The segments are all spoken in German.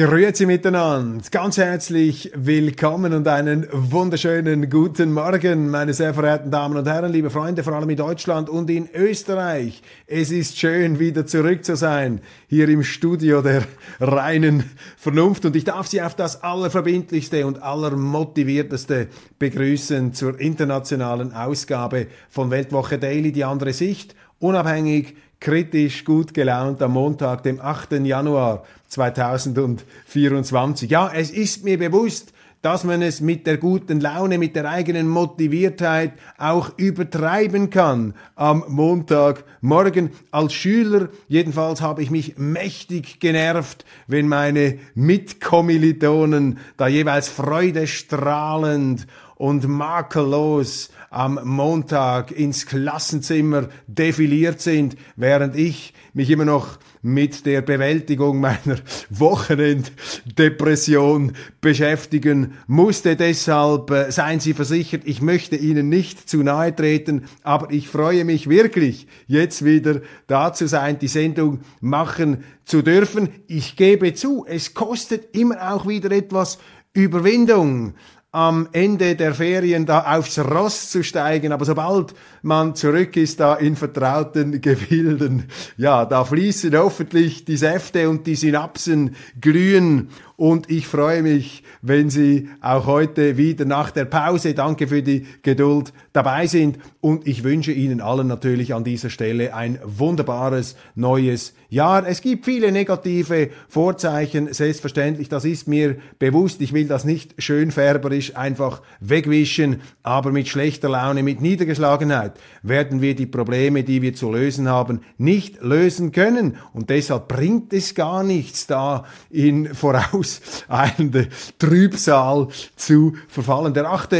Grüezi miteinander, ganz herzlich willkommen und einen wunderschönen guten Morgen, meine sehr verehrten Damen und Herren, liebe Freunde, vor allem in Deutschland und in Österreich. Es ist schön, wieder zurück zu sein, hier im Studio der reinen Vernunft und ich darf Sie auf das allerverbindlichste und allermotivierteste begrüßen zur internationalen Ausgabe von Weltwoche Daily, die andere Sicht, unabhängig, kritisch, gut gelaunt am Montag, dem 8. Januar 2024. Ja, es ist mir bewusst, dass man es mit der guten Laune, mit der eigenen Motiviertheit auch übertreiben kann am Montagmorgen. Als Schüler jedenfalls habe ich mich mächtig genervt, wenn meine Mitkommilitonen da jeweils freudestrahlend und makellos am Montag ins Klassenzimmer defiliert sind, während ich mich immer noch mit der Bewältigung meiner Wochenenddepression beschäftigen musste. Deshalb äh, seien Sie versichert, ich möchte Ihnen nicht zu nahe treten, aber ich freue mich wirklich, jetzt wieder da zu sein, die Sendung machen zu dürfen. Ich gebe zu, es kostet immer auch wieder etwas Überwindung am Ende der Ferien da aufs Ross zu steigen, aber sobald man zurück ist da in vertrauten Gefilden, ja, da fließen hoffentlich die Säfte und die Synapsen glühen und ich freue mich, wenn Sie auch heute wieder nach der Pause, danke für die Geduld, dabei sind und ich wünsche Ihnen allen natürlich an dieser Stelle ein wunderbares neues Jahr. Es gibt viele negative Vorzeichen, selbstverständlich, das ist mir bewusst. Ich will das nicht schönfärberisch einfach wegwischen, aber mit schlechter Laune, mit Niedergeschlagenheit werden wir die Probleme, die wir zu lösen haben, nicht lösen können und deshalb bringt es gar nichts da in voraus Trübsal zu verfallen. Der 8.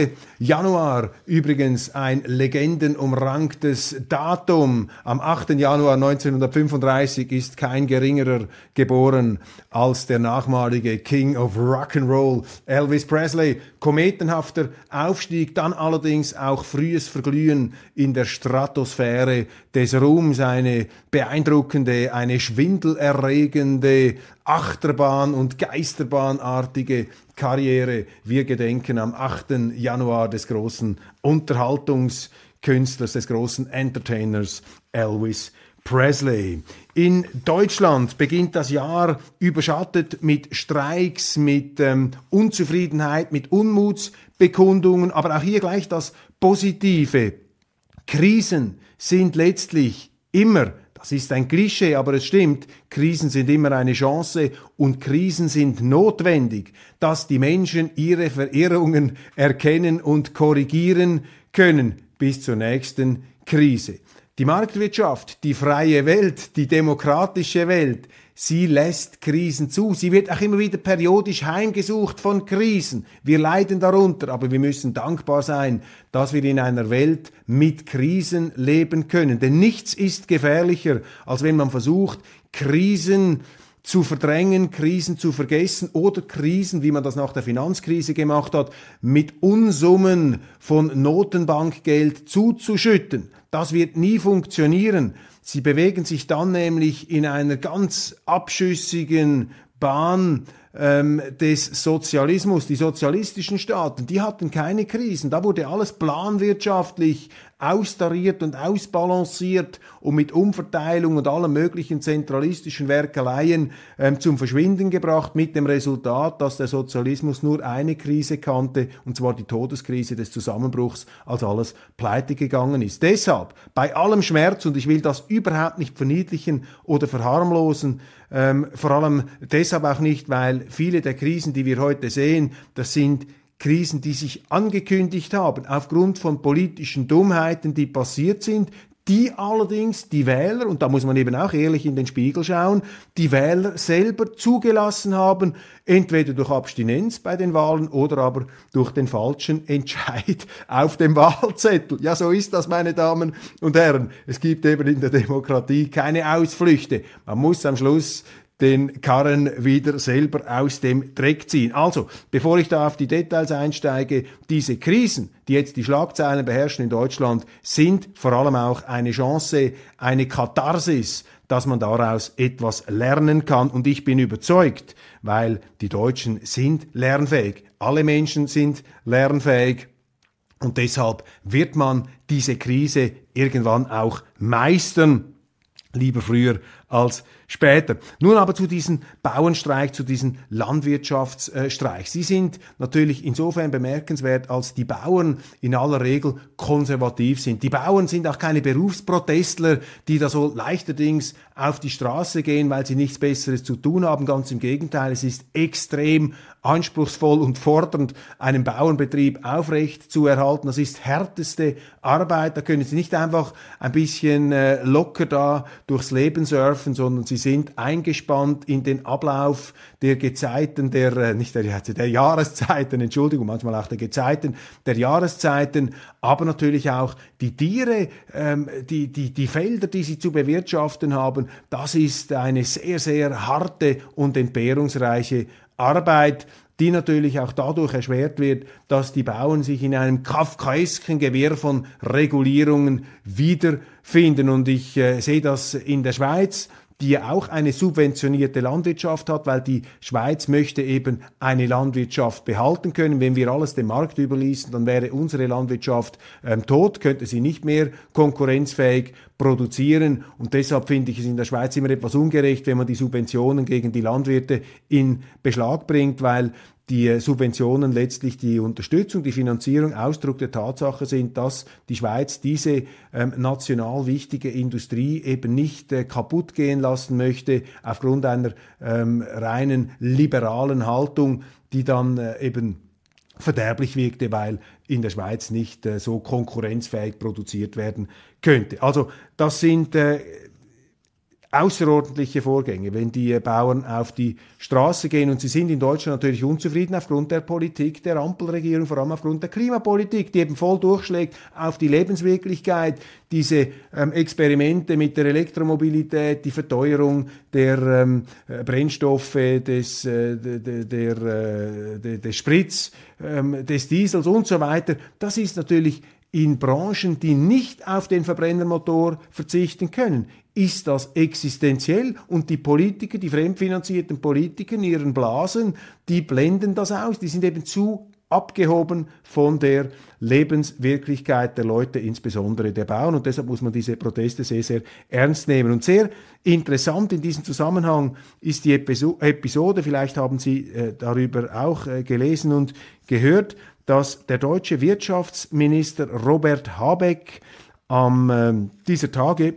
Januar übrigens ein legendenumranktes Datum. Am 8. Januar 1935 ist kein geringerer geboren als der nachmalige King of Rock'n'Roll Elvis Presley. Kometenhafter Aufstieg, dann allerdings auch frühes Verglühen in der Stratosphäre des Ruhms, eine beeindruckende, eine schwindelerregende Achterbahn- und Geisterbahnartige Karriere. Wir gedenken am 8. Januar des großen Unterhaltungskünstlers, des großen Entertainers Elvis Presley. In Deutschland beginnt das Jahr überschattet mit Streiks, mit ähm, Unzufriedenheit, mit Unmutsbekundungen, aber auch hier gleich das Positive. Krisen sind letztlich immer das ist ein Klischee, aber es stimmt, Krisen sind immer eine Chance und Krisen sind notwendig, dass die Menschen ihre Verirrungen erkennen und korrigieren können bis zur nächsten Krise. Die Marktwirtschaft, die freie Welt, die demokratische Welt, sie lässt Krisen zu. Sie wird auch immer wieder periodisch heimgesucht von Krisen. Wir leiden darunter, aber wir müssen dankbar sein, dass wir in einer Welt mit Krisen leben können. Denn nichts ist gefährlicher, als wenn man versucht, Krisen zu verdrängen, Krisen zu vergessen oder Krisen, wie man das nach der Finanzkrise gemacht hat, mit Unsummen von Notenbankgeld zuzuschütten. Das wird nie funktionieren. Sie bewegen sich dann nämlich in einer ganz abschüssigen Bahn ähm, des Sozialismus. Die sozialistischen Staaten, die hatten keine Krisen. Da wurde alles planwirtschaftlich austariert und ausbalanciert und mit Umverteilung und allen möglichen zentralistischen Werkeleien ähm, zum Verschwinden gebracht, mit dem Resultat, dass der Sozialismus nur eine Krise kannte, und zwar die Todeskrise des Zusammenbruchs, als alles pleite gegangen ist. Deshalb, bei allem Schmerz, und ich will das überhaupt nicht verniedlichen oder verharmlosen, ähm, vor allem deshalb auch nicht, weil viele der Krisen, die wir heute sehen, das sind Krisen, die sich angekündigt haben, aufgrund von politischen Dummheiten, die passiert sind, die allerdings die Wähler, und da muss man eben auch ehrlich in den Spiegel schauen, die Wähler selber zugelassen haben, entweder durch Abstinenz bei den Wahlen oder aber durch den falschen Entscheid auf dem Wahlzettel. Ja, so ist das, meine Damen und Herren. Es gibt eben in der Demokratie keine Ausflüchte. Man muss am Schluss den Karren wieder selber aus dem Dreck ziehen. Also, bevor ich da auf die Details einsteige, diese Krisen, die jetzt die Schlagzeilen beherrschen in Deutschland, sind vor allem auch eine Chance, eine Katharsis, dass man daraus etwas lernen kann. Und ich bin überzeugt, weil die Deutschen sind lernfähig. Alle Menschen sind lernfähig. Und deshalb wird man diese Krise irgendwann auch meistern. Lieber früher als später. Nun aber zu diesem Bauernstreik, zu diesem Landwirtschaftsstreik. Sie sind natürlich insofern bemerkenswert, als die Bauern in aller Regel konservativ sind. Die Bauern sind auch keine Berufsprotestler, die da so leichterdings auf die Straße gehen, weil sie nichts Besseres zu tun haben. Ganz im Gegenteil, es ist extrem anspruchsvoll und fordernd, einen Bauernbetrieb aufrecht zu erhalten. Das ist härteste Arbeit. Da können Sie nicht einfach ein bisschen äh, locker da durchs Leben surfen, sondern Sie sind eingespannt in den Ablauf der Gezeiten, der, äh, nicht der, der Jahreszeiten, Entschuldigung, manchmal auch der Gezeiten, der Jahreszeiten, aber natürlich auch die Tiere, ähm, die, die, die Felder, die sie zu bewirtschaften haben, das ist eine sehr, sehr harte und entbehrungsreiche Arbeit, die natürlich auch dadurch erschwert wird, dass die Bauern sich in einem kafkaesken Gewirr von Regulierungen wiederfinden. Und ich äh, sehe das in der Schweiz die auch eine subventionierte Landwirtschaft hat, weil die Schweiz möchte eben eine Landwirtschaft behalten können. Wenn wir alles dem Markt überließen, dann wäre unsere Landwirtschaft ähm, tot, könnte sie nicht mehr konkurrenzfähig produzieren. Und deshalb finde ich es in der Schweiz immer etwas ungerecht, wenn man die Subventionen gegen die Landwirte in Beschlag bringt, weil die Subventionen letztlich die Unterstützung, die Finanzierung Ausdruck der Tatsache sind, dass die Schweiz diese ähm, national wichtige Industrie eben nicht äh, kaputt gehen lassen möchte aufgrund einer ähm, reinen liberalen Haltung, die dann äh, eben verderblich wirkte, weil in der Schweiz nicht äh, so konkurrenzfähig produziert werden könnte. Also das sind äh, außerordentliche Vorgänge, wenn die Bauern auf die Straße gehen. Und sie sind in Deutschland natürlich unzufrieden aufgrund der Politik der Ampelregierung, vor allem aufgrund der Klimapolitik, die eben voll durchschlägt auf die Lebenswirklichkeit. Diese ähm, Experimente mit der Elektromobilität, die Verteuerung der ähm, Brennstoffe, des, äh, der, der, äh, des Spritz, ähm, des Diesels und so weiter, das ist natürlich in Branchen, die nicht auf den Verbrennermotor verzichten können, ist das existenziell und die Politiker, die fremdfinanzierten Politiker in ihren Blasen, die blenden das aus, die sind eben zu abgehoben von der Lebenswirklichkeit der Leute, insbesondere der Bauern. Und deshalb muss man diese Proteste sehr, sehr ernst nehmen. Und sehr interessant in diesem Zusammenhang ist die Episode, vielleicht haben Sie äh, darüber auch äh, gelesen und gehört, dass der deutsche Wirtschaftsminister Robert Habeck am äh, dieser Tage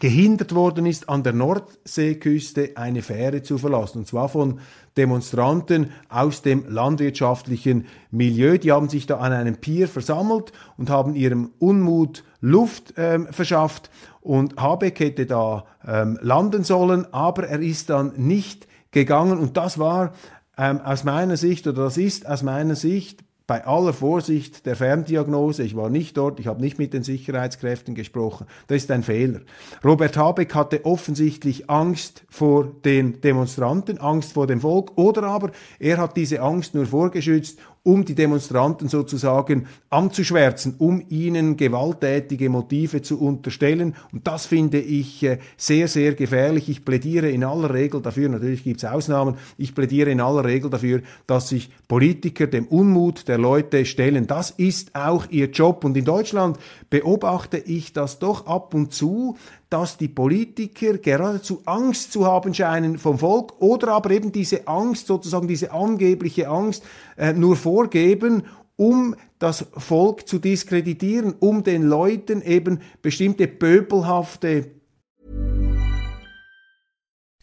gehindert worden ist, an der Nordseeküste eine Fähre zu verlassen. Und zwar von Demonstranten aus dem landwirtschaftlichen Milieu. Die haben sich da an einem Pier versammelt und haben ihrem Unmut Luft ähm, verschafft. Und Habeck hätte da ähm, landen sollen, aber er ist dann nicht gegangen. Und das war ähm, aus meiner Sicht, oder das ist aus meiner Sicht bei aller Vorsicht der Ferndiagnose, ich war nicht dort, ich habe nicht mit den Sicherheitskräften gesprochen, das ist ein Fehler. Robert Habeck hatte offensichtlich Angst vor den Demonstranten, Angst vor dem Volk, oder aber er hat diese Angst nur vorgeschützt, um die Demonstranten sozusagen anzuschwärzen, um ihnen gewalttätige Motive zu unterstellen. Und das finde ich äh, sehr, sehr gefährlich. Ich plädiere in aller Regel dafür, natürlich gibt es Ausnahmen, ich plädiere in aller Regel dafür, dass sich Politiker dem Unmut der Leute stellen. Das ist auch ihr Job. Und in Deutschland beobachte ich das doch ab und zu, dass die Politiker geradezu Angst zu haben scheinen vom Volk oder aber eben diese Angst, sozusagen diese angebliche Angst, äh, nur vorgeben, um das Volk zu diskreditieren, um den Leuten eben bestimmte pöbelhafte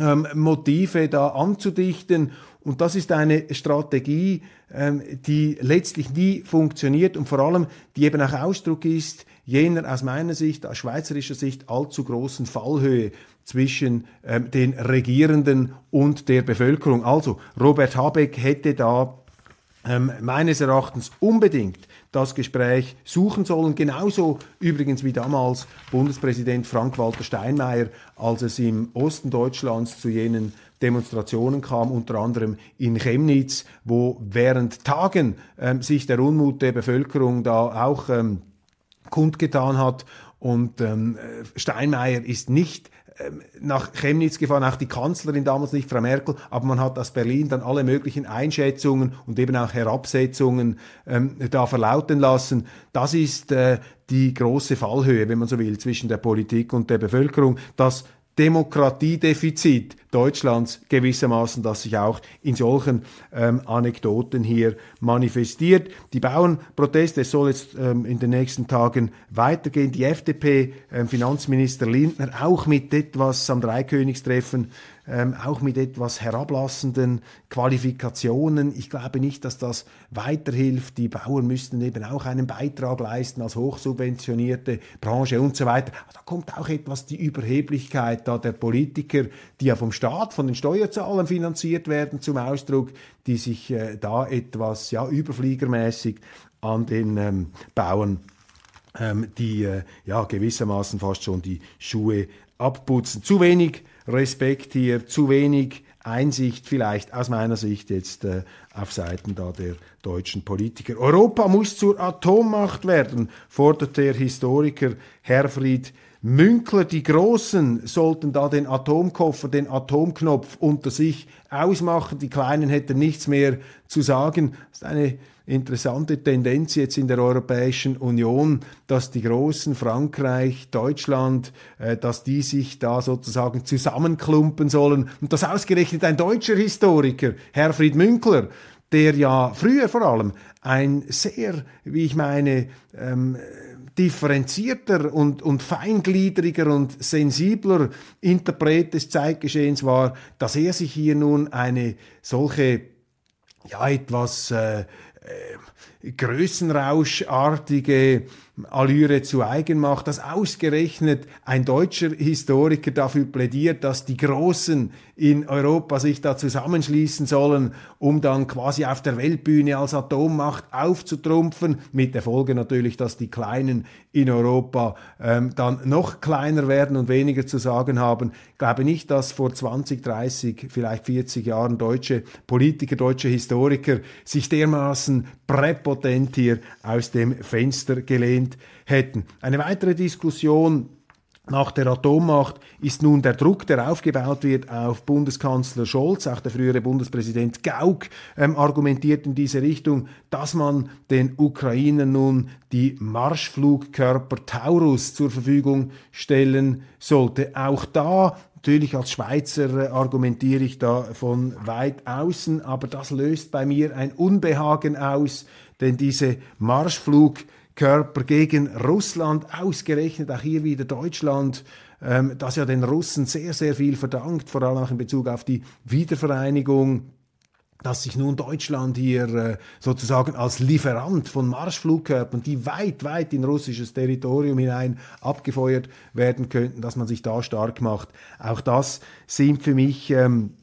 ähm, Motive da anzudichten. Und das ist eine Strategie, ähm, die letztlich nie funktioniert und vor allem die eben auch Ausdruck ist jener aus meiner Sicht, aus schweizerischer Sicht allzu großen Fallhöhe zwischen ähm, den Regierenden und der Bevölkerung. Also Robert Habeck hätte da ähm, meines Erachtens unbedingt das Gespräch suchen sollen. Genauso übrigens wie damals Bundespräsident Frank-Walter Steinmeier, als es im Osten Deutschlands zu jenen Demonstrationen kam, unter anderem in Chemnitz, wo während Tagen ähm, sich der Unmut der Bevölkerung da auch ähm, kundgetan hat. Und ähm, Steinmeier ist nicht nach Chemnitz gefahren, auch die Kanzlerin damals nicht, Frau Merkel, aber man hat aus Berlin dann alle möglichen Einschätzungen und eben auch Herabsetzungen ähm, da verlauten lassen. Das ist äh, die große Fallhöhe, wenn man so will, zwischen der Politik und der Bevölkerung. Das Demokratiedefizit Deutschlands gewissermaßen, das sich auch in solchen ähm, Anekdoten hier manifestiert. Die Bauernproteste, es soll jetzt ähm, in den nächsten Tagen weitergehen. Die FDP-Finanzminister ähm, Lindner auch mit etwas am Dreikönigstreffen ähm, auch mit etwas herablassenden Qualifikationen. Ich glaube nicht, dass das weiterhilft. Die Bauern müssten eben auch einen Beitrag leisten als hochsubventionierte Branche und so weiter. Da kommt auch etwas die Überheblichkeit da der Politiker, die ja vom Staat, von den Steuerzahlern finanziert werden, zum Ausdruck, die sich äh, da etwas ja überfliegermäßig an den ähm, Bauern ähm, die äh, ja gewissermaßen fast schon die Schuhe abputzen. Zu wenig Respekt hier, zu wenig Einsicht vielleicht aus meiner Sicht jetzt äh, auf Seiten da der deutschen Politiker. Europa muss zur Atommacht werden, fordert der Historiker Herfried Münkler, die Großen sollten da den Atomkoffer, den Atomknopf unter sich ausmachen, die Kleinen hätten nichts mehr zu sagen. Das ist eine interessante Tendenz jetzt in der Europäischen Union, dass die Großen, Frankreich, Deutschland, äh, dass die sich da sozusagen zusammenklumpen sollen. Und das ausgerechnet ein deutscher Historiker, Herfried Münkler, der ja früher vor allem ein sehr, wie ich meine, ähm, differenzierter und, und feingliedriger und sensibler Interpret des Zeitgeschehens war, dass er sich hier nun eine solche ja etwas äh, äh, größenrauschartige Allüre zu eigen macht, dass ausgerechnet ein deutscher Historiker dafür plädiert, dass die Großen in Europa sich da zusammenschließen sollen, um dann quasi auf der Weltbühne als Atommacht aufzutrumpfen, mit der Folge natürlich, dass die Kleinen in Europa ähm, dann noch kleiner werden und weniger zu sagen haben. Ich glaube nicht, dass vor 20, 30, vielleicht 40 Jahren deutsche Politiker, deutsche Historiker sich dermaßen präpotent hier aus dem Fenster gelehnt hätten. Eine weitere Diskussion nach der Atommacht ist nun der Druck, der aufgebaut wird auf Bundeskanzler Scholz, auch der frühere Bundespräsident Gauck ähm, argumentiert in diese Richtung, dass man den Ukrainern nun die Marschflugkörper Taurus zur Verfügung stellen sollte. Auch da Natürlich als Schweizer äh, argumentiere ich da von weit außen, aber das löst bei mir ein Unbehagen aus, denn diese Marschflugkörper Körper gegen Russland, ausgerechnet auch hier wieder Deutschland, ähm, das ja den Russen sehr, sehr viel verdankt, vor allem auch in Bezug auf die Wiedervereinigung dass sich nun Deutschland hier äh, sozusagen als Lieferant von Marschflugkörpern, die weit, weit in russisches Territorium hinein abgefeuert werden könnten, dass man sich da stark macht. Auch das sind für mich ähm,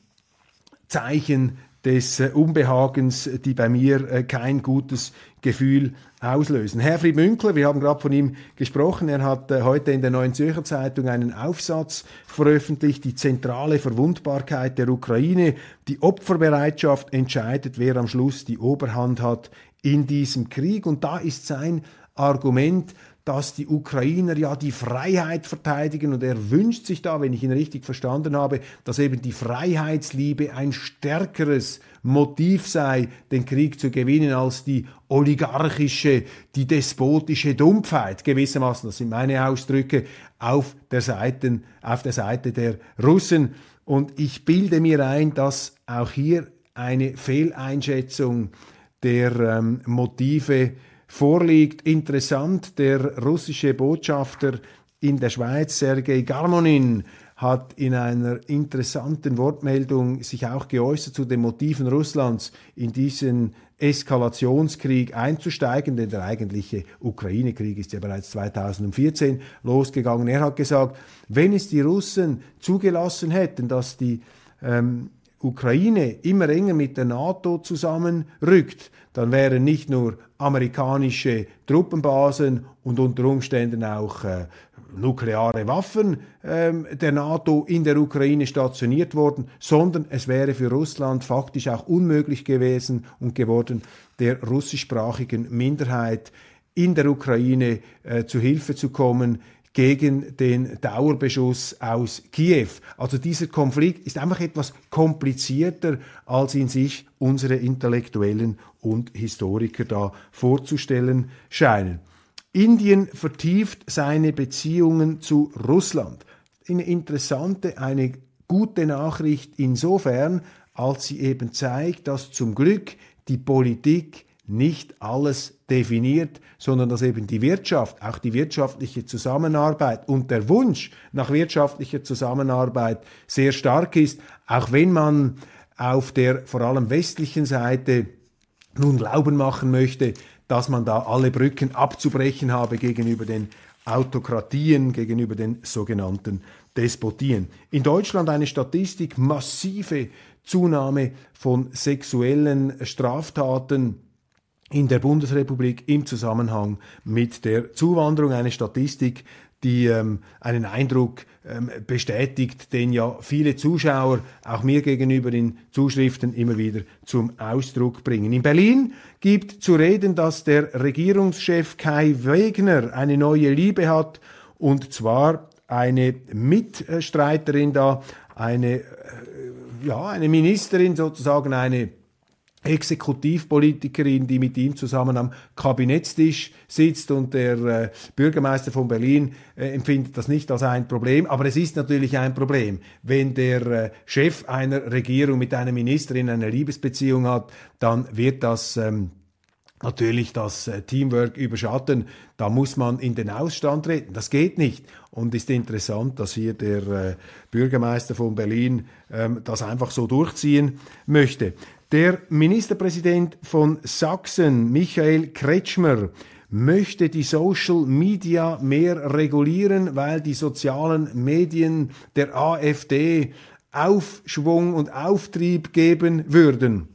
Zeichen des äh, Unbehagens, die bei mir äh, kein gutes Gefühl auslösen. Herfried Münkler, wir haben gerade von ihm gesprochen, er hat äh, heute in der Neuen Zürcher Zeitung einen Aufsatz veröffentlicht, die zentrale Verwundbarkeit der Ukraine, die Opferbereitschaft entscheidet, wer am Schluss die Oberhand hat in diesem Krieg. Und da ist sein Argument, dass die Ukrainer ja die Freiheit verteidigen und er wünscht sich da, wenn ich ihn richtig verstanden habe, dass eben die Freiheitsliebe ein stärkeres Motiv sei, den Krieg zu gewinnen, als die oligarchische, die despotische Dumpfheit, gewissermaßen, das sind meine Ausdrücke, auf der Seite, auf der Seite der Russen. Und ich bilde mir ein, dass auch hier eine Fehleinschätzung der ähm, Motive vorliegt. Interessant, der russische Botschafter in der Schweiz, Sergei Garmonin, hat in einer interessanten Wortmeldung sich auch geäußert zu den Motiven Russlands in diesen Eskalationskrieg einzusteigen, denn der eigentliche Ukraine-Krieg ist ja bereits 2014 losgegangen. Er hat gesagt, wenn es die Russen zugelassen hätten, dass die ähm, Ukraine immer enger mit der NATO zusammenrückt, dann wären nicht nur amerikanische Truppenbasen und unter Umständen auch äh, nukleare Waffen ähm, der NATO in der Ukraine stationiert worden, sondern es wäre für Russland faktisch auch unmöglich gewesen und geworden, der russischsprachigen Minderheit in der Ukraine äh, zu Hilfe zu kommen, gegen den Dauerbeschuss aus Kiew. Also dieser Konflikt ist einfach etwas komplizierter, als ihn sich unsere Intellektuellen und Historiker da vorzustellen scheinen. Indien vertieft seine Beziehungen zu Russland. Eine interessante, eine gute Nachricht insofern, als sie eben zeigt, dass zum Glück die Politik nicht alles definiert, sondern dass eben die Wirtschaft, auch die wirtschaftliche Zusammenarbeit und der Wunsch nach wirtschaftlicher Zusammenarbeit sehr stark ist, auch wenn man auf der vor allem westlichen Seite nun Glauben machen möchte, dass man da alle Brücken abzubrechen habe gegenüber den Autokratien, gegenüber den sogenannten Despotien. In Deutschland eine Statistik, massive Zunahme von sexuellen Straftaten in der Bundesrepublik im Zusammenhang mit der Zuwanderung. Eine Statistik, die ähm, einen Eindruck ähm, bestätigt, den ja viele Zuschauer auch mir gegenüber in Zuschriften immer wieder zum Ausdruck bringen. In Berlin gibt zu reden, dass der Regierungschef Kai Wegner eine neue Liebe hat und zwar eine Mitstreiterin da, eine, äh, ja, eine Ministerin sozusagen, eine Exekutivpolitikerin, die mit ihm zusammen am Kabinettstisch sitzt und der äh, Bürgermeister von Berlin äh, empfindet das nicht als ein Problem. Aber es ist natürlich ein Problem, wenn der äh, Chef einer Regierung mit einer Ministerin eine Liebesbeziehung hat, dann wird das ähm, natürlich das äh, Teamwork überschatten. Da muss man in den Ausstand treten. Das geht nicht. Und ist interessant, dass hier der äh, Bürgermeister von Berlin ähm, das einfach so durchziehen möchte. Der Ministerpräsident von Sachsen, Michael Kretschmer, möchte die Social Media mehr regulieren, weil die sozialen Medien der AfD Aufschwung und Auftrieb geben würden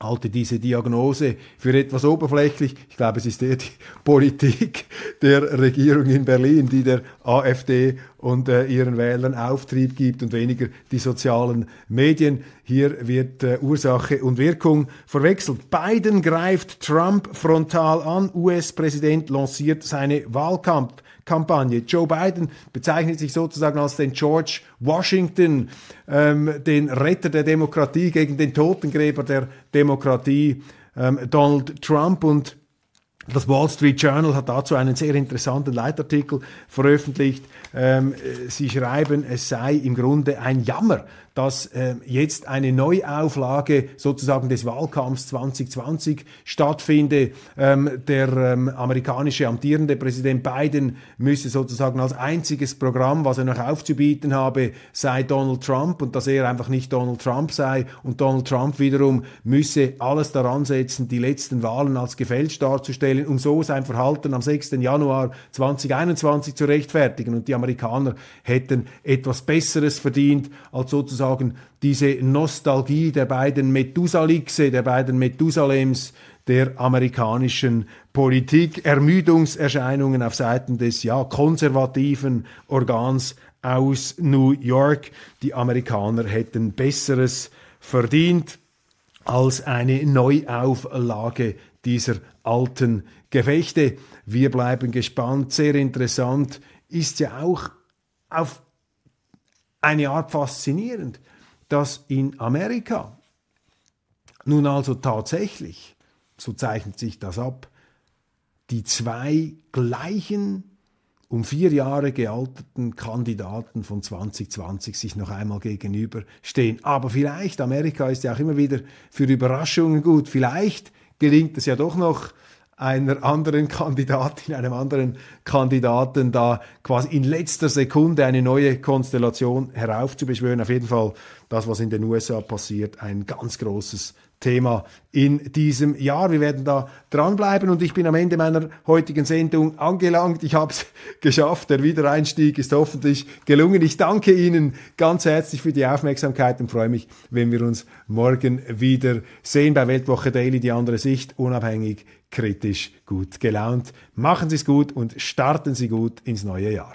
halte diese Diagnose für etwas oberflächlich. Ich glaube, es ist eher die Politik der Regierung in Berlin, die der AfD und äh, ihren Wählern Auftrieb gibt und weniger die sozialen Medien. Hier wird äh, Ursache und Wirkung verwechselt. Biden greift Trump frontal an. US-Präsident lanciert seine Wahlkampf. Kampagne. Joe Biden bezeichnet sich sozusagen als den George Washington, ähm, den Retter der Demokratie gegen den Totengräber der Demokratie, ähm, Donald Trump. Und Das Wall Street Journal hat dazu einen sehr interessanten Leitartikel veröffentlicht. Ähm, äh, sie schreiben, es sei im Grunde ein Jammer, dass äh, jetzt eine Neuauflage sozusagen des Wahlkampfs 2020 stattfinde. Ähm, der ähm, amerikanische amtierende Präsident Biden müsse sozusagen als einziges Programm, was er noch aufzubieten habe, sei Donald Trump und dass er einfach nicht Donald Trump sei und Donald Trump wiederum müsse alles daran setzen, die letzten Wahlen als gefälscht darzustellen, um so sein Verhalten am 6. Januar 2021 zu rechtfertigen. Und die Amerikaner hätten etwas Besseres verdient als sozusagen sagen, diese Nostalgie der beiden Methusalixe, der beiden Methusalems der amerikanischen Politik, Ermüdungserscheinungen auf Seiten des ja konservativen Organs aus New York. Die Amerikaner hätten Besseres verdient als eine Neuauflage dieser alten Gefechte. Wir bleiben gespannt. Sehr interessant ist ja auch auf eine Art faszinierend, dass in Amerika nun also tatsächlich, so zeichnet sich das ab, die zwei gleichen um vier Jahre gealterten Kandidaten von 2020 sich noch einmal gegenüberstehen. Aber vielleicht, Amerika ist ja auch immer wieder für Überraschungen gut, vielleicht gelingt es ja doch noch einer anderen Kandidatin, einem anderen Kandidaten da quasi in letzter Sekunde eine neue Konstellation heraufzubeschwören. Auf jeden Fall das, was in den USA passiert, ein ganz großes Thema in diesem Jahr. Wir werden da dranbleiben und ich bin am Ende meiner heutigen Sendung angelangt. Ich habe es geschafft. Der Wiedereinstieg ist hoffentlich gelungen. Ich danke Ihnen ganz herzlich für die Aufmerksamkeit und freue mich, wenn wir uns morgen wieder sehen bei Weltwoche Daily, die andere Sicht, unabhängig, kritisch, gut gelaunt. Machen Sie es gut und starten Sie gut ins neue Jahr.